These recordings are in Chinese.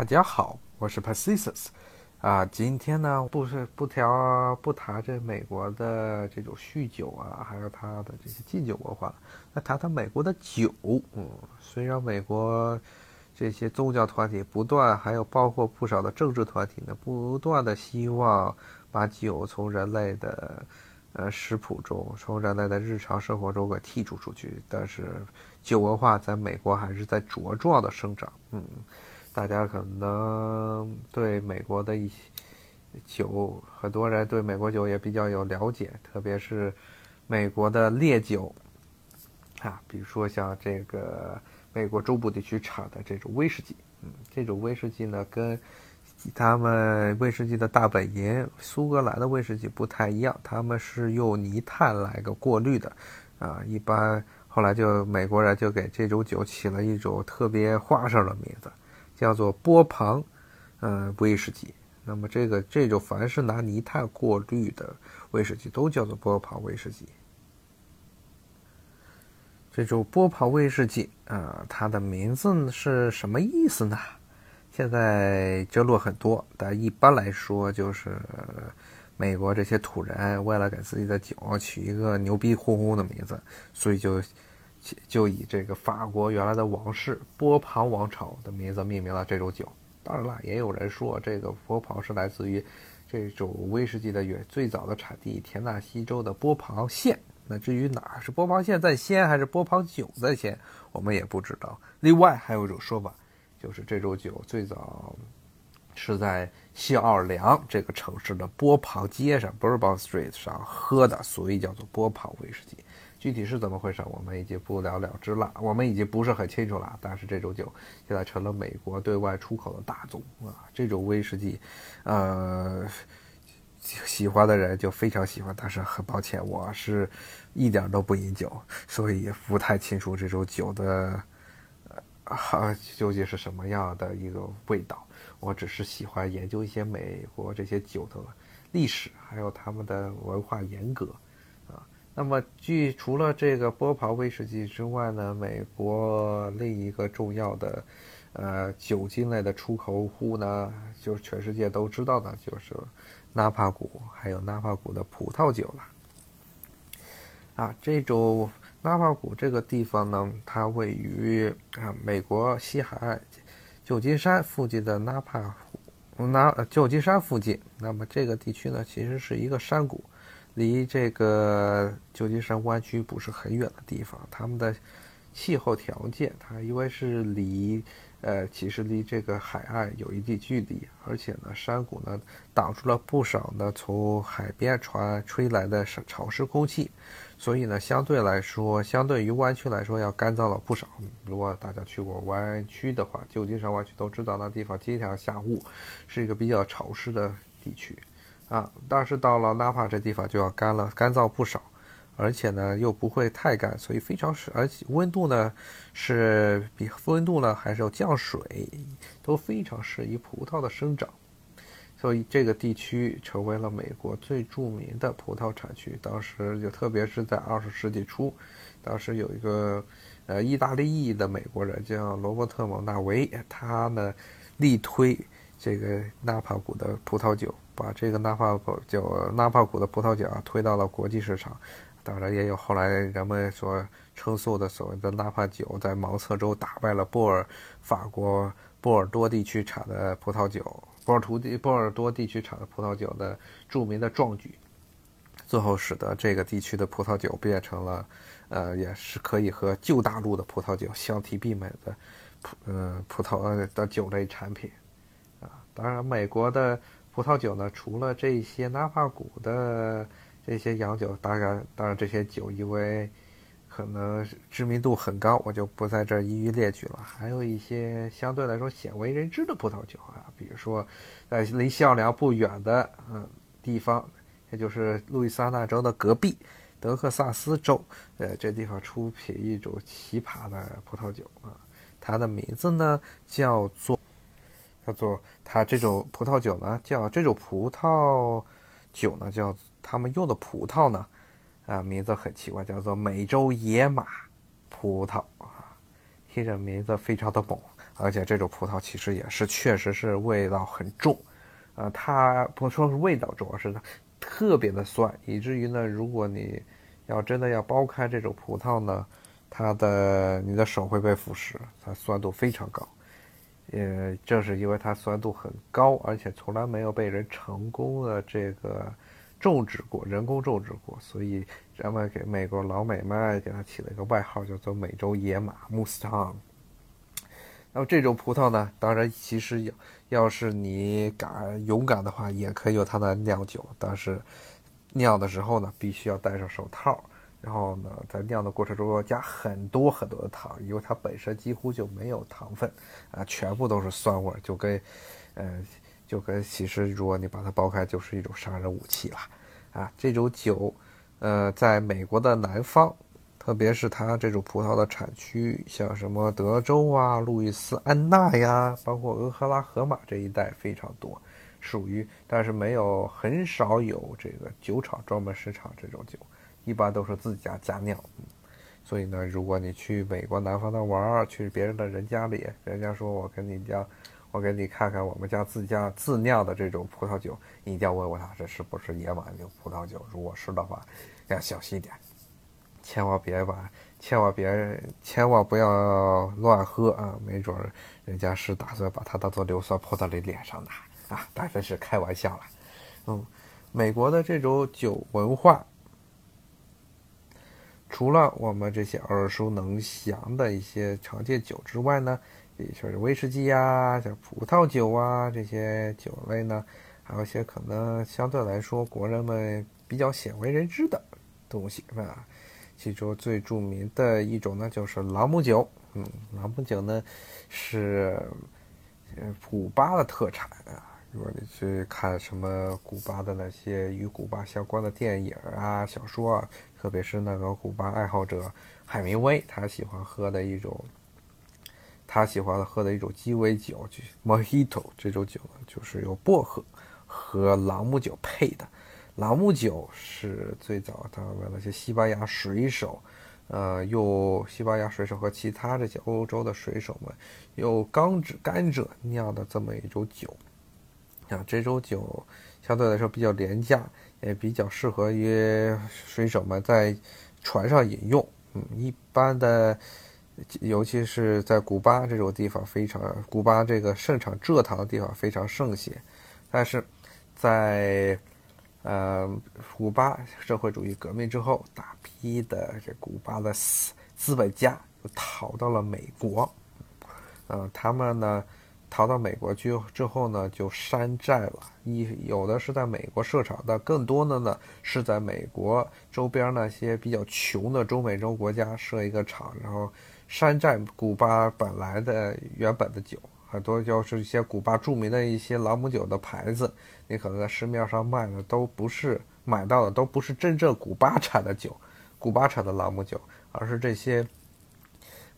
大家好，我是 Pacisus，啊，今天呢不是不调不谈这美国的这种酗酒啊，还有它的这些禁酒文化，那谈谈美国的酒。嗯，虽然美国这些宗教团体不断，还有包括不少的政治团体呢，不断的希望把酒从人类的呃食谱中，从人类的日常生活中给剔除出去，但是酒文化在美国还是在茁壮的生长。嗯。大家可能对美国的一些酒，很多人对美国酒也比较有了解，特别是美国的烈酒啊，比如说像这个美国中部地区产的这种威士忌，嗯，这种威士忌呢，跟他们威士忌的大本营苏格兰的威士忌不太一样，他们是用泥炭来个过滤的，啊，一般后来就美国人就给这种酒起了一种特别花哨的名字。叫做波旁，嗯，威士忌。那么这个这种凡是拿泥炭过滤的威士忌，都叫做波旁威士忌。这种波旁威士忌啊，它的名字是什么意思呢？现在争论很多，但一般来说就是美国这些土人为了给自己的酒取一个牛逼哄哄的名字，所以就。就以这个法国原来的王室波旁王朝的名字命名了这种酒。当然了，也有人说这个波旁是来自于这种威士忌的原最早的产地田纳西州的波旁县。那至于哪是波旁县在先，还是波旁酒在先，我们也不知道。另外还有一种说法，就是这种酒最早是在新奥尔良这个城市的波旁街上 （Bourbon Street） 上喝的，所以叫做波旁威士忌。具体是怎么回事，我们已经不了了之了。我们已经不是很清楚了。但是这种酒现在成了美国对外出口的大宗啊！这种威士忌，呃，喜欢的人就非常喜欢。但是很抱歉，我是一点都不饮酒，所以不太清楚这种酒的呃究竟是什么样的一个味道。我只是喜欢研究一些美国这些酒的历史，还有他们的文化严格。那么，据除了这个波旁威士忌之外呢，美国另一个重要的，呃，酒精类的出口户呢，就是全世界都知道的，就是纳帕谷，还有纳帕谷的葡萄酒了。啊，这种纳帕谷这个地方呢，它位于啊美国西海岸旧金山附近的纳帕湖，纳旧金山附近。那么这个地区呢，其实是一个山谷。离这个旧金山湾区不是很远的地方，他们的气候条件，它因为是离，呃，其实离这个海岸有一定距离，而且呢，山谷呢挡住了不少呢从海边传吹来的潮湿空气，所以呢，相对来说，相对于湾区来说要干燥了不少。如果大家去过湾区的话，旧金山湾区都知道那地方经常下雾，是一个比较潮湿的地区。啊，但是到了纳帕这地方就要干了，干燥不少，而且呢又不会太干，所以非常适，而且温度呢是比温度呢还是要降水，都非常适宜葡萄的生长，所以这个地区成为了美国最著名的葡萄产区。当时就特别是在二十世纪初，当时有一个呃意大利裔的美国人叫罗伯特蒙纳维，他呢力推这个纳帕谷的葡萄酒。把这个纳帕谷酒、纳帕谷的葡萄酒啊推到了国际市场，当然也有后来人们所称颂的所谓的纳帕酒，在盲测中打败了波尔法国波尔多地区产的葡萄酒，波尔图地波尔多地区产的葡萄酒的著名的壮举，最后使得这个地区的葡萄酒变成了，呃，也是可以和旧大陆的葡萄酒相提并美的葡呃葡萄的酒类产品，当然美国的。葡萄酒呢，除了这些纳帕谷的这些洋酒，当然，当然这些酒因为可能知名度很高，我就不在这一一列举了。还有一些相对来说鲜为人知的葡萄酒啊，比如说在离西奥良不远的嗯地方，也就是路易斯安那州的隔壁德克萨斯州，呃，这地方出品一种奇葩的葡萄酒啊，它的名字呢叫做。叫做它这种葡萄酒呢，叫这种葡萄酒呢，叫他们用的葡萄呢，啊，名字很奇怪，叫做美洲野马葡萄啊，听着名字非常的猛，而且这种葡萄其实也是确实是味道很重，啊，它不说是味道重，而是它特别的酸，以至于呢，如果你要真的要剥开这种葡萄呢，它的你的手会被腐蚀，它酸度非常高。也正是因为它酸度很高，而且从来没有被人成功的这个种植过，人工种植过，所以人们给美国老美们给它起了一个外号，叫做“美洲野马 ”（Mustang）。那么这种葡萄呢，当然其实要要是你敢勇敢的话，也可以用它来酿酒，但是酿的时候呢，必须要戴上手套。然后呢，在酿的过程中要加很多很多的糖，因为它本身几乎就没有糖分，啊，全部都是酸味，就跟，呃，就跟其实如果你把它剥开，就是一种杀人武器了，啊，这种酒，呃，在美国的南方，特别是它这种葡萄的产区，像什么德州啊、路易斯安那呀，包括俄克拉荷马这一带非常多，属于，但是没有很少有这个酒厂专门生产这种酒。一般都是自家家酿，所以呢，如果你去美国南方的玩儿，去别人的人家里，人家说我跟你家，我给你看看我们家自家自酿的这种葡萄酒，你一定要问问他这是不是野马酒葡萄酒，如果是的话，要小心点，千万别把，千万别，千万不要乱喝啊，没准人家是打算把它当做硫酸泼到你脸上的啊，当然是开玩笑了，嗯，美国的这种酒文化。除了我们这些耳熟能详的一些常见酒之外呢，也就是威士忌呀、像葡萄酒啊这些酒类呢，还有一些可能相对来说国人们比较鲜为人知的东西啊。其中最著名的一种呢，就是朗姆酒。嗯，朗姆酒呢是呃古巴的特产啊。如果你去看什么古巴的那些与古巴相关的电影啊、小说啊。特别是那个古巴爱好者海明威，他喜欢喝的一种，他喜欢喝的一种鸡尾酒，就 Mojito 这种酒呢，就是由薄荷和朗姆酒配的。朗姆酒是最早他们那些西班牙水手，呃，用西班牙水手和其他这些欧洲的水手们用甘蔗甘蔗酿的这么一种酒。啊，这种酒相对来说比较廉价。也比较适合于水手们在船上饮用。嗯，一般的，尤其是在古巴这种地方，非常古巴这个盛产蔗糖的地方非常盛行。但是，在呃古巴社会主义革命之后，大批的这古巴的资资本家逃到了美国。嗯，他们呢？逃到美国去之后呢，就山寨了。一有的是在美国设厂，但更多的呢是在美国周边那些比较穷的中美洲国家设一个厂，然后山寨古巴本来的原本的酒，很多就是一些古巴著名的一些朗姆酒的牌子，你可能在市面上卖的都不是买到的，都不是真正古巴产的酒，古巴产的朗姆酒，而是这些。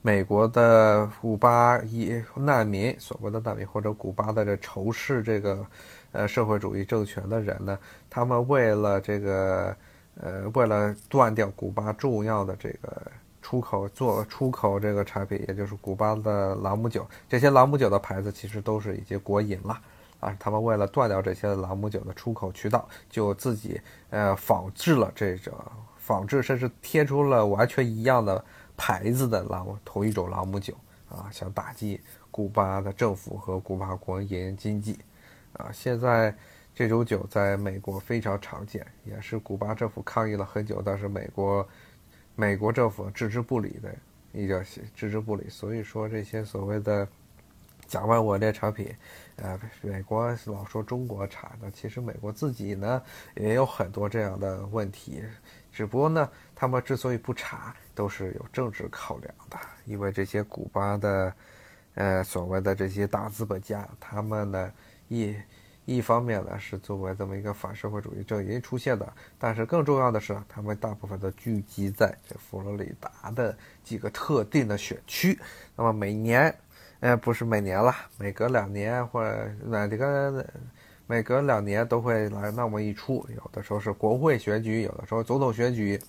美国的古巴一难民，所谓的难民或者古巴的这仇视这个，呃，社会主义政权的人呢，他们为了这个，呃，为了断掉古巴重要的这个出口做出口这个产品，也就是古巴的朗姆酒，这些朗姆酒的牌子其实都是已经国营了，啊，他们为了断掉这些朗姆酒的出口渠道，就自己呃仿制了这种仿制，甚至贴出了完全一样的。牌子的朗同一种朗姆酒啊，想打击古巴的政府和古巴国营经济啊。现在这种酒在美国非常常见，也是古巴政府抗议了很久，但是美国美国政府置之不理的一个置之不理。所以说这些所谓的假外伪劣产品，呃，美国老说中国产的，其实美国自己呢也有很多这样的问题，只不过呢，他们之所以不查。都是有政治考量的，因为这些古巴的，呃，所谓的这些大资本家，他们呢，一一方面呢是作为这么一个反社会主义阵营出现的，但是更重要的是，他们大部分都聚集在这佛罗里达的几个特定的选区。那么每年，呃，不是每年了，每隔两年或者哪这个每隔两年都会来那么一出，有的时候是国会选举，有的时候总统选举。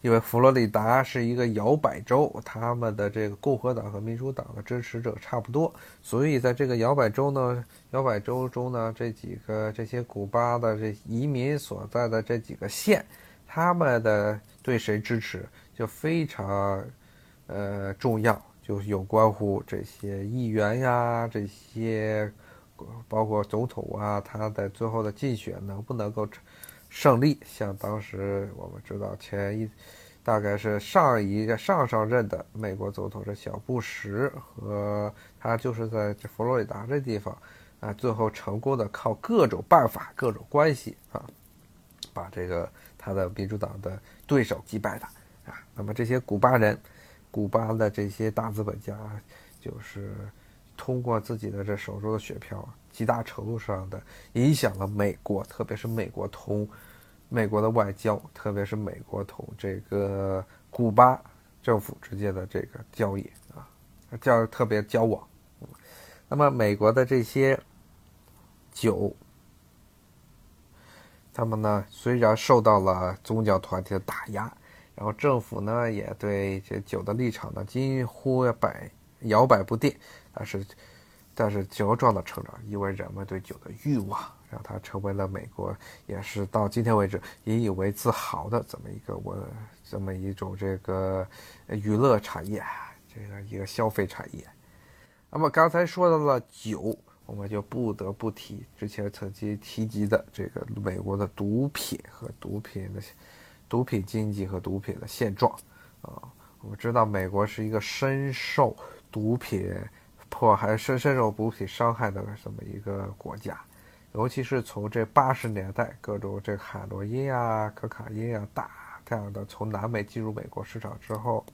因为佛罗里达是一个摇摆州，他们的这个共和党和民主党的支持者差不多，所以在这个摇摆州呢，摇摆州中呢，这几个这些古巴的这移民所在的这几个县，他们的对谁支持就非常呃重要，就有关乎这些议员呀，这些包括总统啊，他在最后的竞选能不能够。胜利，像当时我们知道前一，大概是上一个上上任的美国总统是小布什，和他就是在这佛罗里达这地方，啊，最后成功的靠各种办法、各种关系啊，把这个他的民主党的对手击败的啊。那么这些古巴人，古巴的这些大资本家，就是通过自己的这手中的雪票。极大程度上的影响了美国，特别是美国同美国的外交，特别是美国同这个古巴政府之间的这个交易啊，交特别交往。那么美国的这些酒，他们呢虽然受到了宗教团体的打压，然后政府呢也对这酒的立场呢几乎摆摇摆不定，但是。但是茁壮的成长，因为人们对酒的欲望，让它成为了美国也是到今天为止引以为自豪的这么一个我这么一种这个娱乐产业，这个一个消费产业。那么刚才说到了酒，我们就不得不提之前曾经提及的这个美国的毒品和毒品的毒品经济和毒品的现状啊。我们知道美国是一个深受毒品。迫害深深受毒品伤害的这么一个国家，尤其是从这八十年代，各种这海洛因啊、可卡因啊大量的从南美进入美国市场之后，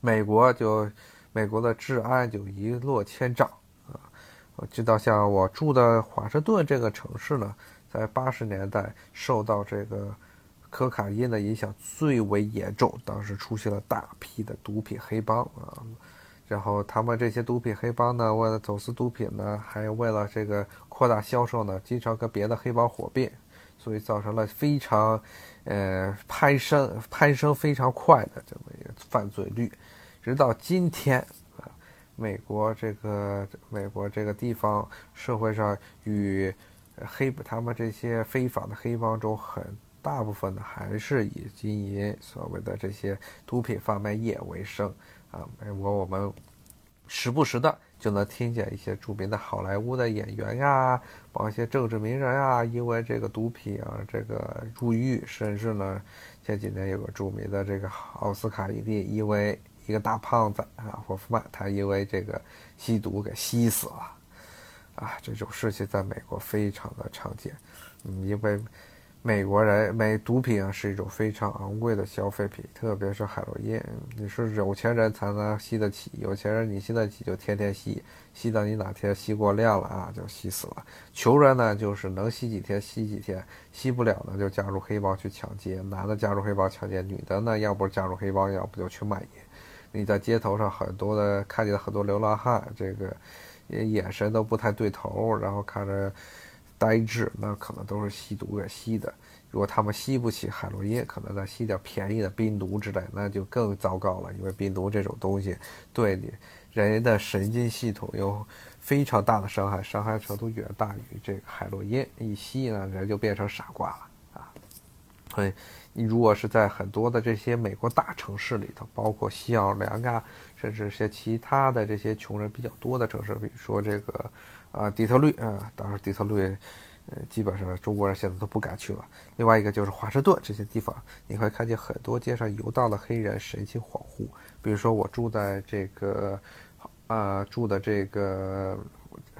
美国就美国的治安就一落千丈啊！我知道，像我住的华盛顿这个城市呢，在八十年代受到这个可卡因的影响最为严重，当时出现了大批的毒品黑帮啊。然后他们这些毒品黑帮呢，为了走私毒品呢，还有为了这个扩大销售呢，经常跟别的黑帮火并，所以造成了非常，呃，攀升攀升非常快的这么一个犯罪率。直到今天，美国这个美国这个地方社会上与黑他们这些非法的黑帮中，很大部分的还是以经营所谓的这些毒品贩卖业为生。啊，美国我们时不时的就能听见一些著名的好莱坞的演员呀，包括一些政治名人啊，因为这个毒品啊，这个入狱，甚至呢，前几年有个著名的这个奥斯卡影帝，因为一个大胖子啊，霍夫曼，他因为这个吸毒给吸死了，啊，这种事情在美国非常的常见，嗯，因为。美国人买毒品啊是一种非常昂贵的消费品，特别是海洛因，你是有钱人才能吸得起，有钱人你吸得起就天天吸，吸到你哪天吸过量了啊就吸死了。穷人呢就是能吸几天吸几天，吸不了呢就加入黑帮去抢劫，男的加入黑帮抢劫，女的呢要不加入黑帮，要不就去卖淫。你在街头上很多的看见很多流浪汉，这个眼神都不太对头，然后看着。呆滞，那可能都是吸毒给吸的。如果他们吸不起海洛因，可能再吸点便宜的冰毒之类，那就更糟糕了。因为冰毒这种东西对你人的神经系统有非常大的伤害，伤害程度远大于这个海洛因。一吸呢，人就变成傻瓜了啊！所以，你如果是在很多的这些美国大城市里头，包括西奥良啊，甚至一些其他的这些穷人比较多的城市，比如说这个。啊，底特律啊，当然底特律，呃，基本上中国人现在都不敢去了。另外一个就是华盛顿这些地方，你会看见很多街上游荡的黑人，神情恍惚。比如说我住在这个，呃，住的这个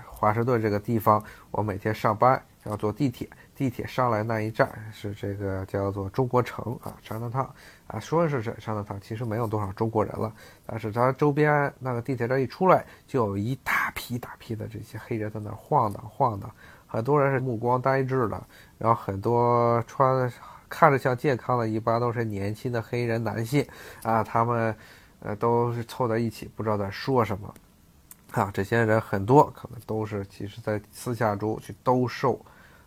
华盛顿这个地方，我每天上班要坐地铁。地铁上来那一站是这个叫做中国城啊，长乐烫啊，说是这长乐烫，其实没有多少中国人了。但是它周边那个地铁站一出来，就有一大批大批的这些黑人在那晃荡晃荡，很多人是目光呆滞的，然后很多穿看着像健康的，一般都是年轻的黑人男性啊，他们呃都是凑在一起，不知道在说什么啊。这些人很多可能都是其实在私下中去兜售。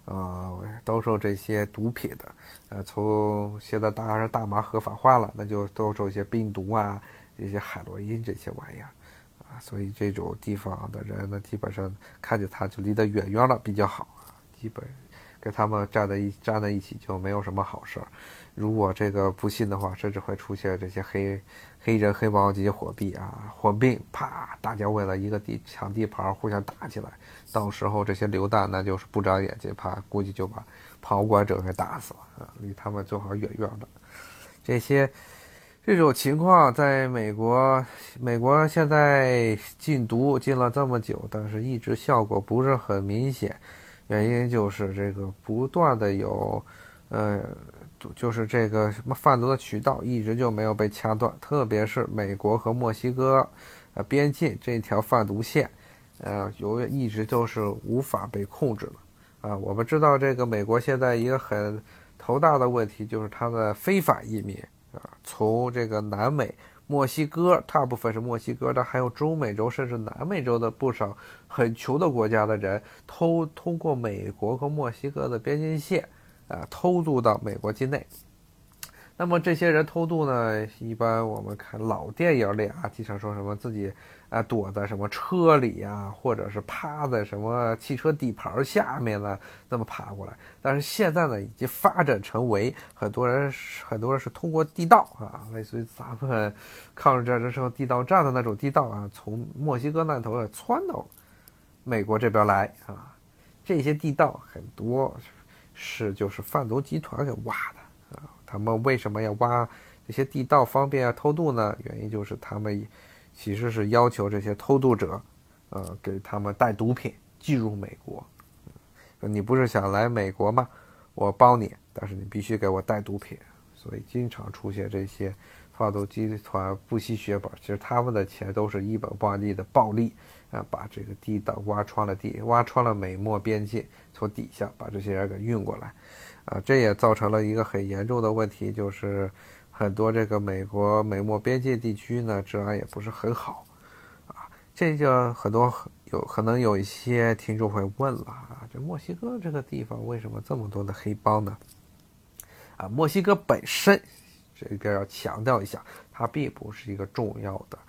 呃，兜售这些毒品的，呃，从现在当然是大麻合法化了，那就兜售一些冰毒啊，一些海洛因这些玩意儿，啊，所以这种地方的人呢，基本上看见他就离得远远了比较好啊，基本跟他们站在一站在一起就没有什么好事儿。如果这个不信的话，甚至会出现这些黑黑人黑帮及火币啊，火并，啪，大家为了一个地抢地盘互相打起来，到时候这些流弹那就是不长眼睛，怕估计就把旁观者给打死了啊，离他们最好远远的。这些这种情况在美国，美国现在禁毒禁了这么久，但是一直效果不是很明显，原因就是这个不断的有，呃。就是这个什么贩毒的渠道一直就没有被掐断，特别是美国和墨西哥，呃边境这条贩毒线，呃有一直都是无法被控制的，啊，我们知道这个美国现在一个很头大的问题就是它的非法移民，啊，从这个南美墨西哥，大部分是墨西哥的，还有中美洲甚至南美洲的不少很穷的国家的人，偷通过美国和墨西哥的边境线。啊，偷渡到美国境内。那么这些人偷渡呢？一般我们看老电影里啊，经常说什么自己啊躲在什么车里呀，或者是趴在什么汽车底盘下面呢，那么爬过来。但是现在呢，已经发展成为很多人很多人是通过地道啊，类似于咱们抗日战争时候地道战的那种地道啊，从墨西哥那头啊窜到美国这边来啊。这些地道很多。是，就是贩毒集团给挖的啊！他们为什么要挖这些地道方便偷渡呢？原因就是他们其实是要求这些偷渡者，呃，给他们带毒品进入美国。你不是想来美国吗？我帮你，但是你必须给我带毒品。所以经常出现这些贩毒集团不惜血本，其实他们的钱都是一本万利的暴利。啊，把这个地道挖穿了地，挖穿了美墨边境，从底下把这些人给运过来，啊，这也造成了一个很严重的问题，就是很多这个美国美墨边界地区呢，治安也不是很好，啊，这就很多有可能有一些听众会问了啊，这墨西哥这个地方为什么这么多的黑帮呢？啊，墨西哥本身这边要强调一下，它并不是一个重要的。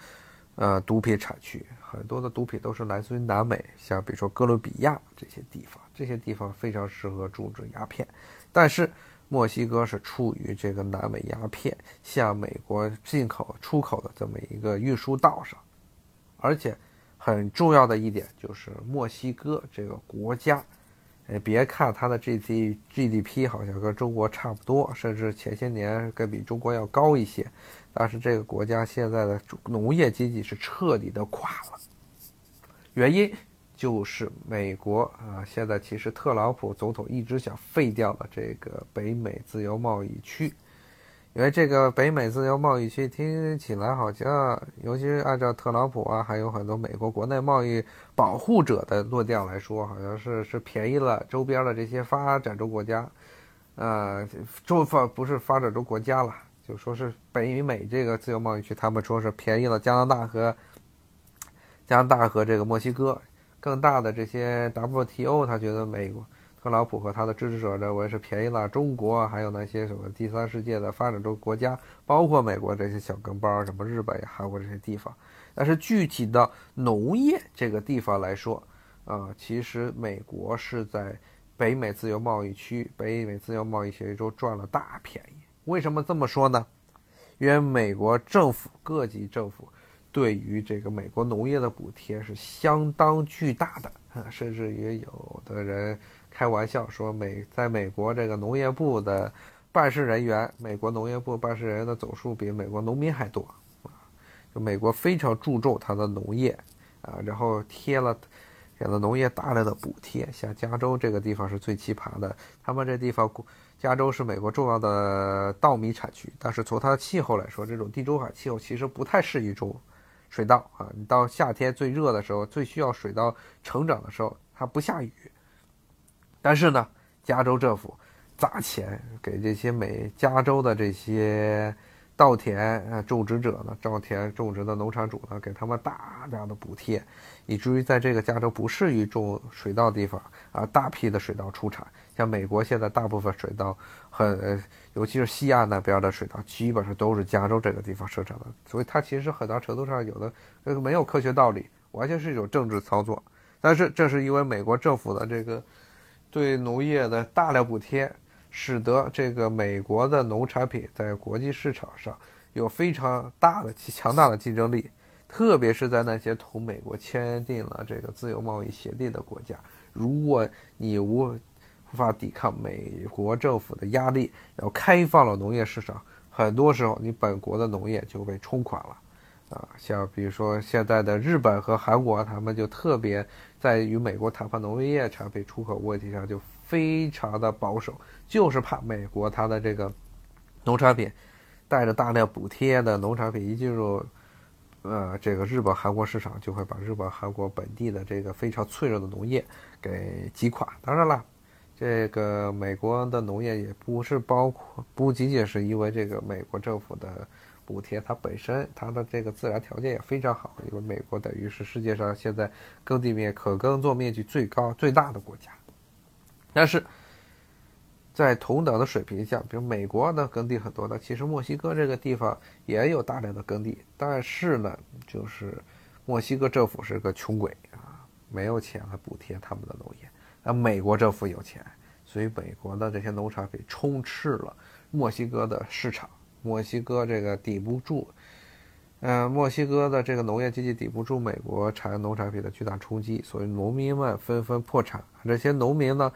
呃，毒品产区很多的毒品都是来自于南美，像比如说哥伦比亚这些地方，这些地方非常适合种植鸦片。但是墨西哥是处于这个南美鸦片向美国进口、出口的这么一个运输道上，而且很重要的一点就是墨西哥这个国家。哎，别看它的 G D G D P 好像跟中国差不多，甚至前些年更比中国要高一些，但是这个国家现在的农业经济是彻底的垮了。原因就是美国啊，现在其实特朗普总统一直想废掉的这个北美自由贸易区。因为这个北美自由贸易区听起来好像，尤其是按照特朗普啊，还有很多美国国内贸易保护者的论调来说，好像是是便宜了周边的这些发展中国家，呃，中发不是发展中国家了，就说是北美这个自由贸易区，他们说是便宜了加拿大和加拿大和这个墨西哥，更大的这些 WTO，他觉得美国。特朗普和他的支持者认为是便宜了中国，还有那些什么第三世界的发展中国家，包括美国这些小跟班，什么日本、韩国这些地方。但是具体的农业这个地方来说，啊，其实美国是在北美自由贸易区、北美自由贸易协议中赚了大便宜。为什么这么说呢？因为美国政府各级政府对于这个美国农业的补贴是相当巨大的啊，甚至于有的人。开玩笑说，美在美国这个农业部的办事人员，美国农业部办事人员的总数比美国农民还多啊！就美国非常注重它的农业啊，然后贴了给了农业大量的补贴。像加州这个地方是最奇葩的，他们这地方，加州是美国重要的稻米产区，但是从它的气候来说，这种地中海气候其实不太适宜种水稻啊。你到夏天最热的时候，最需要水稻成长的时候，它不下雨。但是呢，加州政府砸钱给这些美加州的这些稻田啊种植者呢，稻田种植的农场主呢，给他们大量的补贴，以至于在这个加州不适于种水稻地方啊，大批的水稻出产。像美国现在大部分水稻，很尤其是西岸那边的水稻，基本上都是加州这个地方生产的，所以它其实很大程度上有的这个没有科学道理，完全是一种政治操作。但是正是因为美国政府的这个对农业的大量补贴。使得这个美国的农产品在国际市场上有非常大的、强大的竞争力，特别是在那些同美国签订了这个自由贸易协定的国家。如果你无无法抵抗美国政府的压力，要开放了农业市场，很多时候你本国的农业就被冲垮了。啊，像比如说现在的日本和韩国，他们就特别在与美国谈判农业产品出口问题上就非常的保守，就是怕美国它的这个农产品带着大量补贴的农产品一进入呃这个日本韩国市场，就会把日本韩国本地的这个非常脆弱的农业给击垮。当然了，这个美国的农业也不是包括不仅仅是因为这个美国政府的。补贴它本身，它的这个自然条件也非常好，因为美国等于是世界上现在耕地面可耕作面积最高、最大的国家。但是在同等的水平下，比如美国的耕地很多的，其实墨西哥这个地方也有大量的耕地，但是呢，就是墨西哥政府是个穷鬼啊，没有钱来补贴他们的农业，啊美国政府有钱，所以美国的这些农产品充斥了墨西哥的市场。墨西哥这个抵不住，嗯，墨西哥的这个农业经济抵不住美国产农产品的巨大冲击，所以农民们纷纷破产。这些农民呢，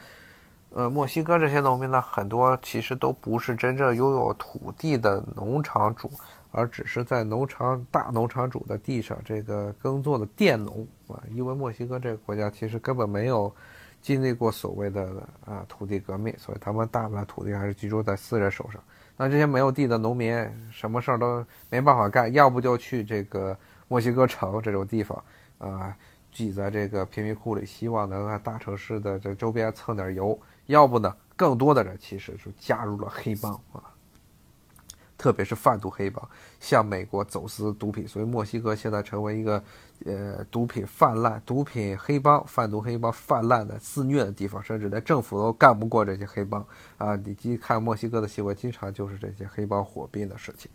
呃，墨西哥这些农民呢，很多其实都不是真正拥有土地的农场主，而只是在农场大农场主的地上这个耕作的佃农啊。因为墨西哥这个国家其实根本没有经历过所谓的啊土地革命，所以他们大部分土地还是居住在私人手上。那这些没有地的农民，什么事儿都没办法干，要不就去这个墨西哥城这种地方，啊，挤在这个贫民窟里，希望能在大城市的这周边蹭点油；要不呢，更多的人其实是加入了黑帮啊。特别是贩毒黑帮向美国走私毒品，所以墨西哥现在成为一个，呃，毒品泛滥、毒品黑帮、贩毒黑帮泛滥的肆虐的地方，甚至连政府都干不过这些黑帮啊！你去看墨西哥的新闻，经常就是这些黑帮火并的事情。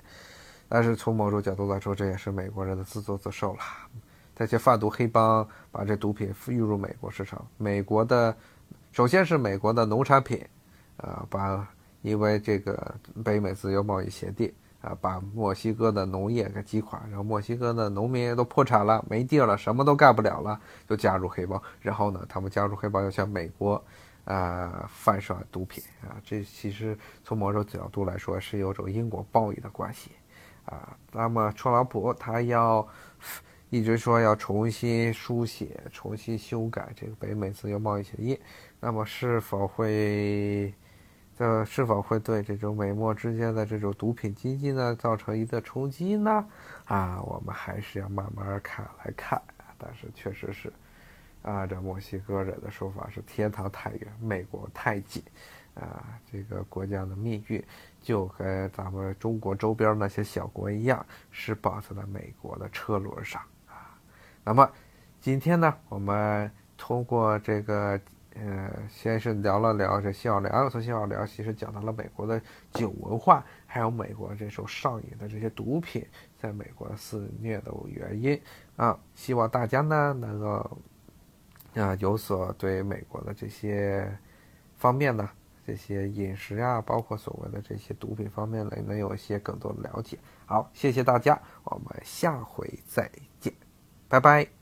但是从某种角度来说，这也是美国人的自作自受了。这些贩毒黑帮把这毒品运入美国市场，美国的首先是美国的农产品，啊，把。因为这个北美自由贸易协定啊，把墨西哥的农业给击垮，然后墨西哥的农民都破产了，没地儿了，什么都干不了了，就加入黑帮。然后呢，他们加入黑帮又向美国，啊，贩售毒品啊。这其实从某种角度来说是有种因果报应的关系啊。那么特朗普他要一直说要重新书写、重新修改这个北美自由贸易协议，那么是否会？这是否会对这种美墨之间的这种毒品经济呢造成一个冲击呢？啊，我们还是要慢慢看来看。但是确实是，啊，这墨西哥人的说法是天堂太远，美国太近，啊，这个国家的命运就跟咱们中国周边那些小国一样，是绑在了美国的车轮上啊。那么今天呢，我们通过这个。呃，先是聊了聊这新奥良，从新奥良其实讲到了美国的酒文化，还有美国这时候上瘾的这些毒品在美国肆虐的原因啊。希望大家呢能够啊有所对美国的这些方面呢，这些饮食啊，包括所谓的这些毒品方面呢，能有一些更多的了解。好，谢谢大家，我们下回再见，拜拜。